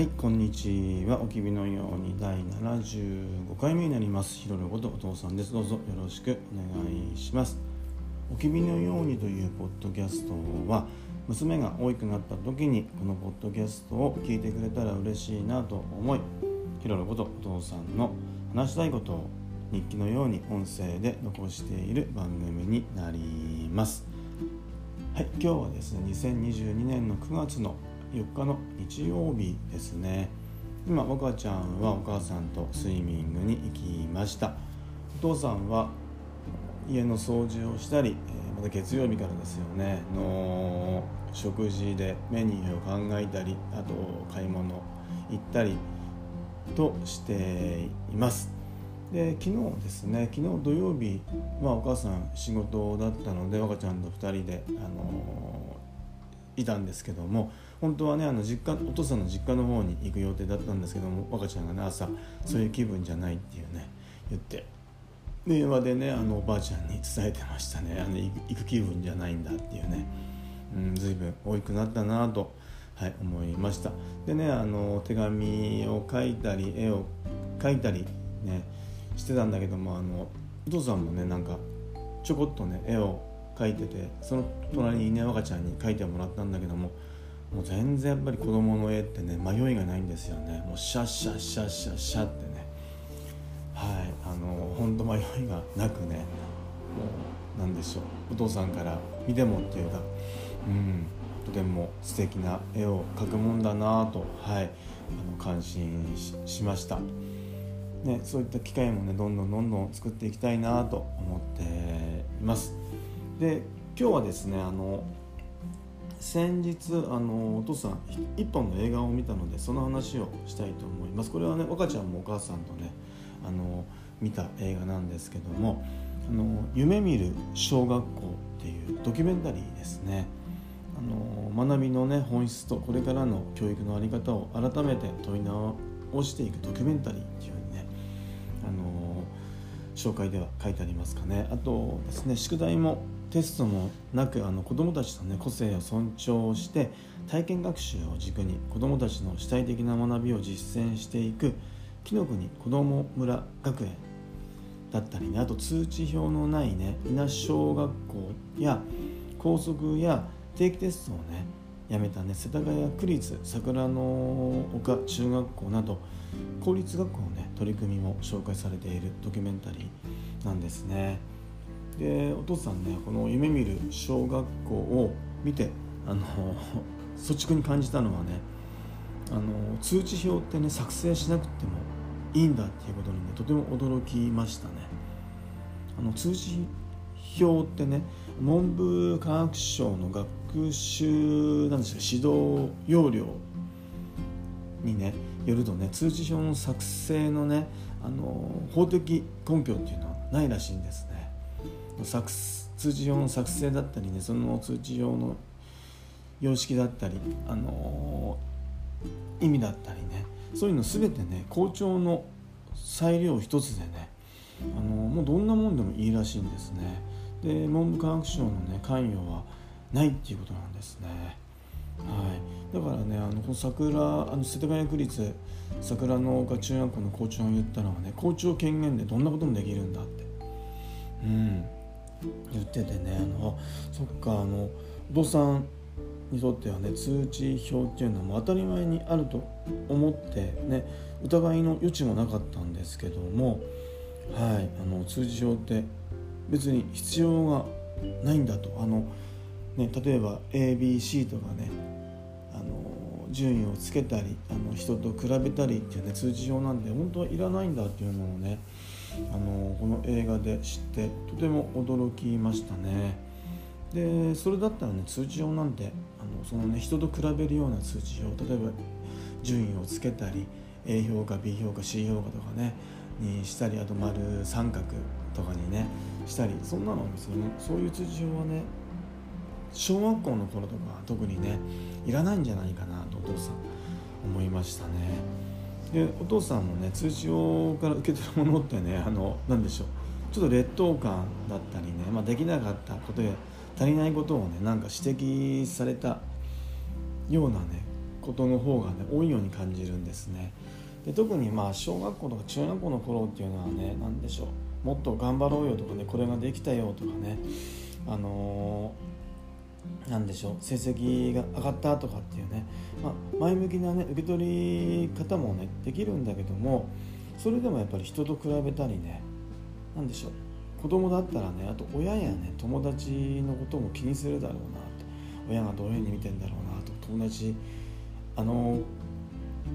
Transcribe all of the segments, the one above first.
はいこんにちは。おきびのように第75回目になります。ひろろことお父さんです。どうぞよろしくお願いします。おきびのようにというポッドキャストは娘が大きくなった時にこのポッドキャストを聞いてくれたら嬉しいなと思いひろろことお父さんの話したいことを日記のように音声で残している番組になります。はい今日はですね2022年の9月の4日の日曜日ですね。今若ちゃんはお母さんとスイミングに行きました。お父さんは家の掃除をしたり、えまた月曜日からですよね。の食事でメニューを考えたりあと買い物行ったりとしています。で昨日ですね昨日土曜日、まあ、お母さん仕事だったので若ちゃんと2人で、あのいたんですけども本当はねあの実家お父さんの実家の方に行く予定だったんですけども若ちゃんがね朝そういう気分じゃないっていうね言って電話でねあのおばあちゃんに伝えてましたね。あの行く気分じゃないんだっていうね、うん、随分大きくなったなと、はい、思いました。でねあの手紙を書いたり絵を描いたりねしてたんだけどもあのお父さんもねなんかちょこっとね絵を描いててその隣にね若ちゃんに描いてもらったんだけどももう全然やっぱり子供の絵ってね迷いがないんですよね。もうシャッシャッシャッシャッシャッってね。はい。あの本当迷いがなくねもうなんでしょう。お父さんから見てもっていうかうん。とても素敵な絵を描くもんだなとはい。あの感心しました。ね、そういった機会もねどんどんどんどん作っていきたいなと思っています。で今日はですねあの先日あのお父さん一本の映画を見たのでその話をしたいと思います。これはね若ちゃんもお母さんとねあの見た映画なんですけども「あの夢見る小学校」っていうドキュメンタリーですね。あの学びのね本質とこれからの教育の在り方を改めて問い直していくドキュメンタリーっていうにねあの紹介では書いてありますかね。あとですね宿題もテストもなくあの子どもたちの、ね、個性を尊重して体験学習を軸に子どもたちの主体的な学びを実践していく紀の国子ども村学園だったりねあと通知表のないね稲小学校や校則や定期テストをねやめたね世田谷区立桜の丘中学校など公立学校のね取り組みも紹介されているドキュメンタリーなんですね。でお父さんねこの夢見る小学校を見てあの 率直に感じたのはねあの通知表ってね作成しなくてもいいんだっていうことにねとても驚きましたね。あの通知表ってね文部科学省の学習なんですよ指導要領にねよるとね通知表の作成のねあの法的根拠っていうのはないらしいんです。作通知表の作成だったりねその通知表の様式だったり、あのー、意味だったりねそういうの全てね校長の裁量一つでね、あのー、もうどんなもんでもいいらしいんですね。で文部科学省のね関与はないっていうことなんですね。はい。だからねあの桜あの世田谷区立桜の丘中学校の校長が言ったのはね校長権限でどんなこともできるんだって。うん。言っててねあのそっかあのお父さんにとってはね通知表っていうのも当たり前にあると思ってね疑いの余地もなかったんですけどもはいあの通知表って別に必要がないんだと。あの、ね、例えば ABC とかねあの順位をつけたりあの人と比べたりっていうね通知表なんで本当はいらないんだっていうのをねあのこの映画で知ってとても驚きましたねでそれだったらね通知表なんてあのそのね人と比べるような通知表例えば順位をつけたり A 評価 B 評価 C 評価とかねにしたりあと丸三角とかにねしたりそんなのそのそういう通知表はね小学校の頃とか特にねいらないんじゃないかなとお父さん思いましたね。でお父さんもね通知表から受け取るものってね あの何でしょう。ちょっと劣等感だったりね、まあ、できなかったことや足りないことをねなんか指摘されたようなねことの方がね多いように感じるんですね。で特にまあ小学校とか中学校の頃っていうのはね何でしょう。もっと頑張ろうよとかねこれができたよとかねあのー、なんでしょう成績が上がったとかっていうね、まあ、前向きなね受け取り方もねできるんだけどもそれでもやっぱり人と比べたりね何でしょう子供だったらねあと親やね友達のことも気にするだろうなって親がどういうふうに見てんだろうなと友達あの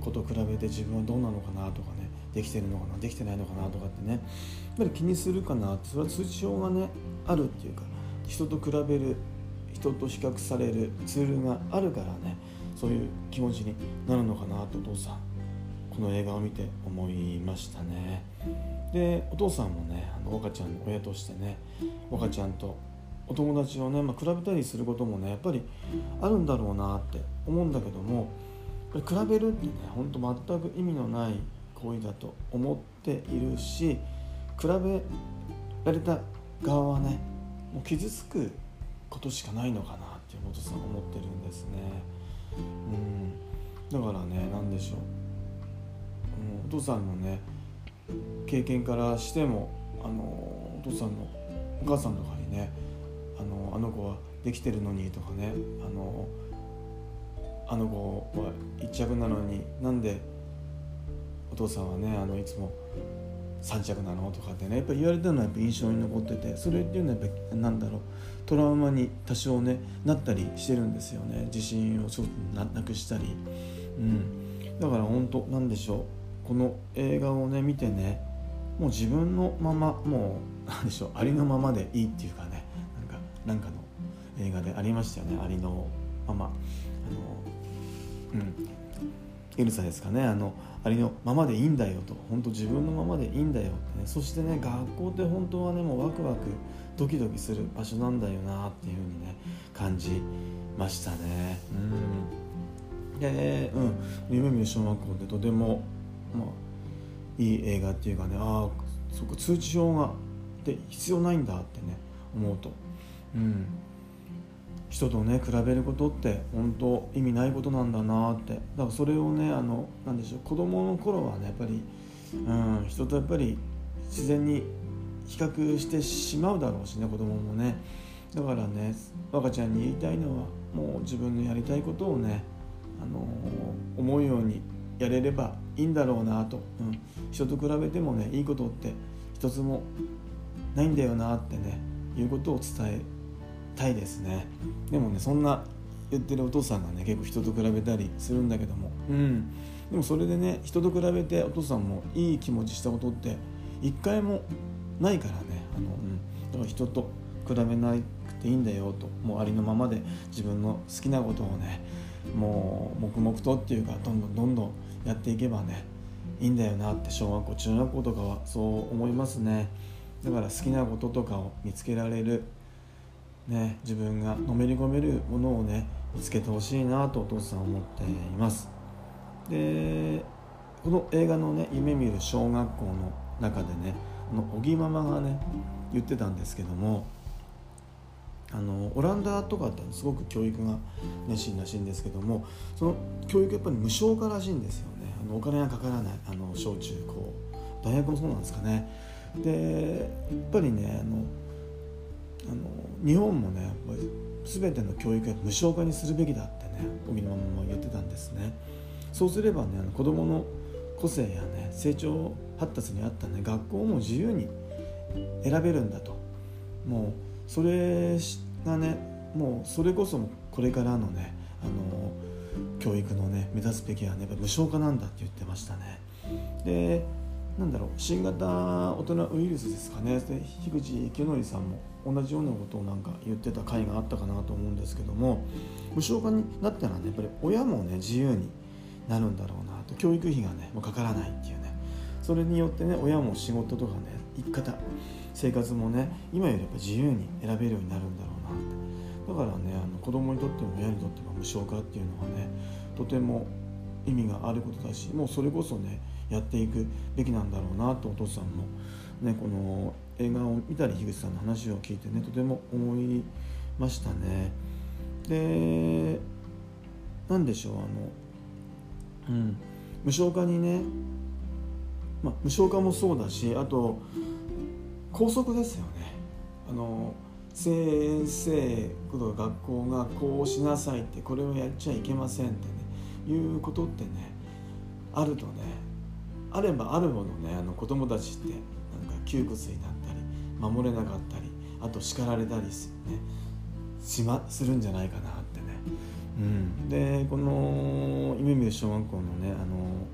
子と比べて自分はどうなのかなとかねできてるのかなできてないのかなとかってねやっぱり気にするかなそれは通知表がねあるっていうか人と比べる人と比較されるツールがあるからね。そういう気持ちになるのかなとお父さん。この映画を見て思いましたね。でお父さんもねあの岡ちゃんの親としてね岡ちゃんとお友達をね、まあ、比べたりすることもねやっぱりあるんだろうなって思うんだけども比べるってねほんと全く意味のない行為だと思っているし比べられた側はねもう傷つくことしかないのかなっていうお父さん思ってるんですね。うん。だからね何でしょう、うん、お父さんのね経験からしてもあのお父さんのお母さんとかにねあのあの子はできてるのにとかねあのあの子は1着なのになんでお父さんはねあのいつも3着なの？とかってねやっぱ言われたのはやっぱ印象に残っててそれっていうのはやっぱなんだろうトラウマに多少ねなったりしてるんですよね。自信をちょっとなくしたり、うん、だから本当なんでしょうこの映画をね見てねもう自分のままもうなんでしょうありのままでいいっていうかねなんかなんかの映画でありましたよね。ありのまま。あのうん。エルサですかねあのありのままでいいんだよと。本当自分のままでいいんだよってね。そしてね学校って本当はねもうワクワクドキドキする場所なんだよなっていうふうにね感じましたね。うん。でうん。夢見る小学校ってとてもまあいい映画っていうかねああそこ通知表がで必要ないんだってね思うと。うん。人とね比べることって本当意味ないことなんだなって。だからそれをねあのなでしょう子供の頃はねやっぱり、うん、人とやっぱり自然に比較してしまうだろうしね子供もね。だからね若ちゃんに言いたいのはもう自分のやりたいことをね、あの思うようにやれればいいんだろうなと、うん、人と比べてもねいいことって一つもないんだよなってねいうことを伝えたいですね。でもねそんな言ってるお父さんがね結構人と比べたりするんだけども。うん。でもそれでね人と比べてお父さんもいい気持ちしたことって一回もないからね。あの、うん、だから人と比べなくていいんだよともうありのままで自分の好きなことをねもう黙々とっていうかどんどんどんどんやっていけばねいいんだよなって小学校中学校とかはそう思いますね。だから好きなこととかを見つけられるね、自分がのめり込めるものをね見つけてほしいなとお父さん思っています。でこの映画のね夢見る小学校の中でねこの小木ママがね言ってたんですけどもあのオランダとかってすごく教育が熱心らしいんですけどもその教育やっぱり無償化らしいんですよね。あのお金がかからないあの小中高。大学もそうなんですかね。でやっぱりねあの日本もね全ての教育は無償化にするべきだってね小木のママも言ってたんですね。そうすればね子どもの個性やね成長発達に合ったね学校も自由に選べるんだと。もうそれがねもうそれこそこれからのねあの教育のね目指すべきはねやっぱ無償化なんだって言ってましたね。でなんだろう新型大人ウイルスですかね。樋口清則さんも同じようなことをなんか言ってた回があったかなと思うんですけども無償化になったらねやっぱり親もね自由になるんだろうなと教育費がねもうかからないっていうねそれによってね親も仕事とかね生き方生活もね今よりやっぱ自由に選べるようになるんだろうなって。だからねあの子供にとっても親にとっても無償化っていうのはねとても意味があることだしもうそれこそねやっていくべきなんだろうなとお父さんも、ね、この映画を見たり樋口さんの話を聞いてねとても思いましたね。で何でしょうあのうん、無償化にね、まあ、無償化もそうだしあと校則ですよね。あの先生学校がこうしなさいってこれをやっちゃいけませんってねいうことってねあるとねあればあるほどねあの子供たちってなんか窮屈になっ守れなかったりあと叱られたりす,、ね、しまするんじゃないかなってね、うん、でこの夢見る小学校のねあの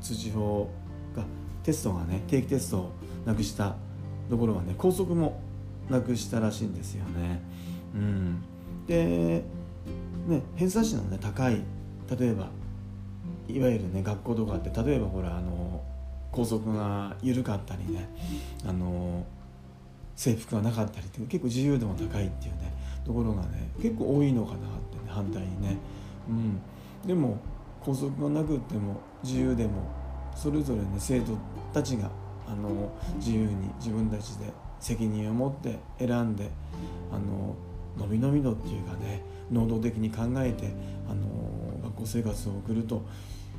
通知表がテストがね定期テストをなくしたところはね校則もなくしたらしいんですよね。うん、で、ね、偏差値のね高い例えばいわゆるね学校とかって例えばほらあの校則が緩かったりねあの制服がなかったりって結構自由度が高いっていうねところがね結構多いのかなってね反対にね。うん、でも校則がなくっても自由でもそれぞれね生徒たちがあの自由に自分たちで責任を持って選んであののびのびのっていうかね能動的に考えてあの学校生活を送ると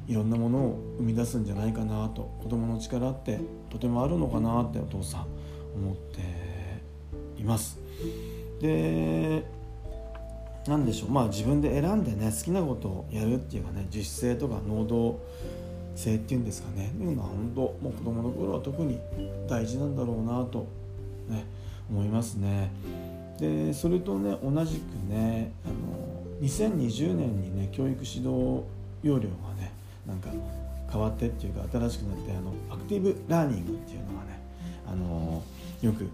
いろんなものを生み出すんじゃないかなと子どもの力ってとてもあるのかなってお父さん思っています。で何でしょうまあ自分で選んでね好きなことをやるっていうかね自主性とか能動性っていうんですかねいうのは本当もう子供の頃は特に大事なんだろうなとね思いますね。でそれとね同じくねあの2020年にね教育指導要領がねなんか変わってっていうか新しくなってあのアクティブラーニングっていうのがねあのよく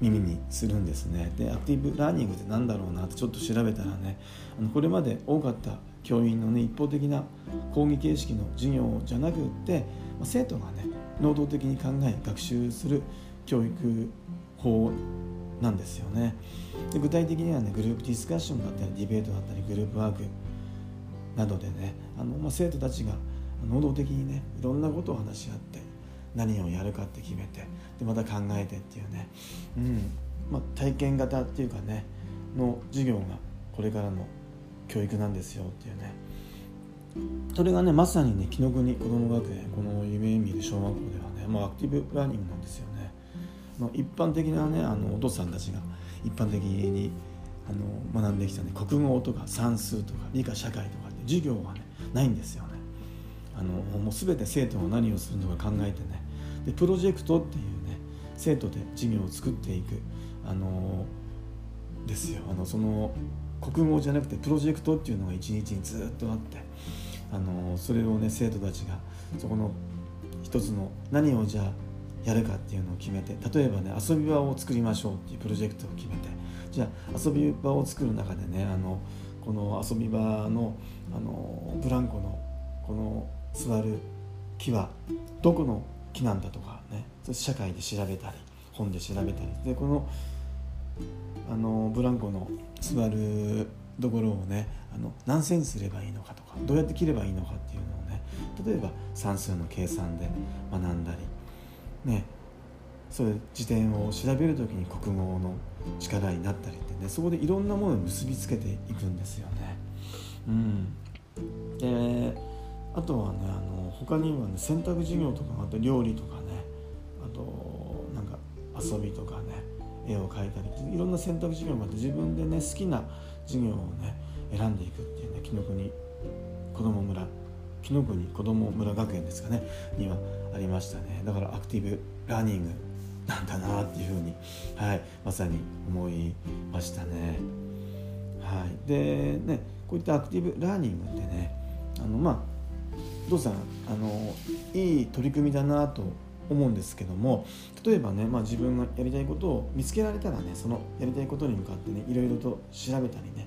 耳にするんですね。でアクティブラーニングって何だろうなってちょっと調べたらねあのこれまで多かった教員のね一方的な講義形式の授業じゃなくってま生徒がね能動的に考え学習する教育法なんですよね。で具体的にはねグループディスカッションだったりディベートだったりグループワークなどでねあの、まあ、生徒たちが能動的にねいろんなことを話し合って何をやるかって決めてでまた考えてっていうね、うん。まあ、体験型っていうかねの授業がこれからの教育なんですよっていうね。それがねまさにね紀ノ国子ども学園この夢見る小学校ではね、まあ、アクティブラーニングなんですよね。の一般的なねあのお父さんたちが一般的にあの学んできたね国語とか算数とか理科社会とかって授業はねないんですよね。あのもう全て生徒が何をするのか考えてねでプロジェクトっていうね生徒で授業を作っていくあのですよ。あのその国語じゃなくてプロジェクトっていうのが一日にずっとあってあのそれをね生徒たちがそこの一つの何をじゃあやるかっていうのを決めて例えばね遊び場を作りましょうっていうプロジェクトを決めてじゃあ遊び場を作る中でねあのこの遊び場のあのブランコのこの座る木はどこの木なんだとかね社会で調べたり本で調べたりでこのあのブランコの座るところをねあの何センチすればいいのかとかどうやって切ればいいのかっていうのをね例えば算数の計算で学んだりねそういう辞典を調べる時に国語の力になったりってねそこでいろんなものを結びつけていくんですよね。うん、であとはねあの他にはね選択授業とかあと料理とかねあとなんか遊びとかね絵を描いたりいろんな選択授業があって自分でね好きな授業をね選んでいくっていうね紀ノ国子ども村紀ノ国子ども村学園ですかねにはありましたねだからアクティブラーニングなんだなっていうふうに、はい、まさに思いましたね。はい、でねこういったアクティブラーニングってねあのまあ父さんあのいい取り組みだなと思うんですけども例えばね、まあ、自分がやりたいことを見つけられたらねそのやりたいことに向かってねいろいろと調べたりね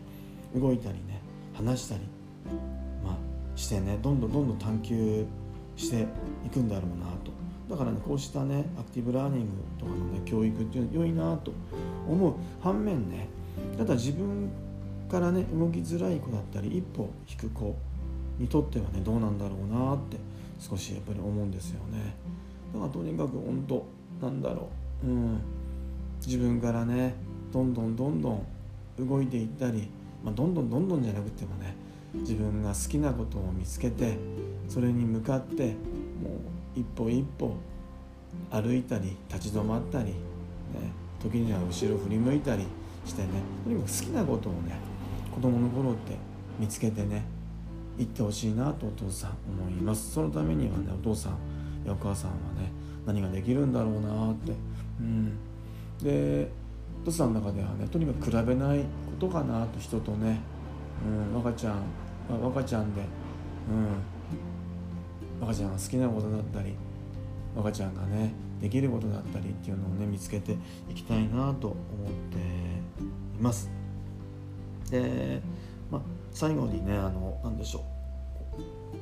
動いたりね話したり、まあ、してねどんどんどんどん探求していくんだろうなと。だからねこうしたねアクティブラーニングとかのね教育っていうのは良いなと思う。反面ねただ自分からね動きづらい子だったり一歩引く子にとってはねどうなんだろうなって少しやっぱり思うんですよね。だからとにかく本当なんだろう。うん。自分からねどんどんどんどん動いていったり、まあ、どんどんどんどんじゃなくてもね自分が好きなことを見つけてそれに向かってもう一歩一歩歩いたり立ち止まったり、ね、時には後ろ振り向いたりしてねとにかく好きなことをね子供の頃って見つけてね行ってほしいなとお父さん思います。そのためにはねお父さんやお母さんはね何ができるんだろうなって。うん。でお父さんの中ではねとにかく比べないことかなと人とね、うん、若ちゃん、まあ、若ちゃんで、うん、若ちゃんが好きなことだったり若ちゃんがねできることだったりっていうのをね見つけていきたいなと思っています。で、最後にねあの何でしょう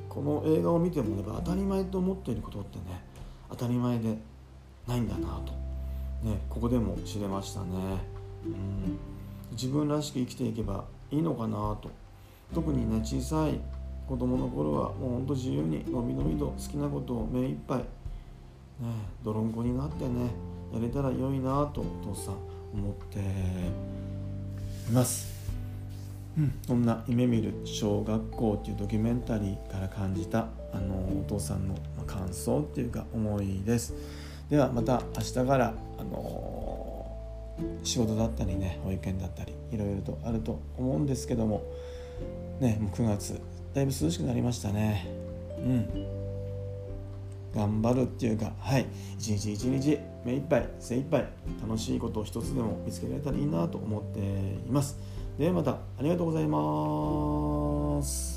この映画を見てもね当たり前と思っていることってね当たり前でないんだなと、ね、ここでも知れましたね。うん自分らしく生きていけばいいのかなと特にね小さい子供の頃はもうほんと自由にのびのびと好きなことを目いっぱい、ね、泥んこになってねやれたら良いなとお父さん思っています。うん、そんな夢見る小学校っていうドキュメンタリーから感じたあのお父さんの感想っていうか思いです。ではまた明日からあの仕事だったりね保育園だったりいろいろとあると思うんですけどもねもう9月だいぶ涼しくなりましたね。うん。頑張るっていうかはい。一日一日目いっぱい精一杯楽しいことを一つでも見つけられたらいいなと思っています。ではまた。ありがとうございます。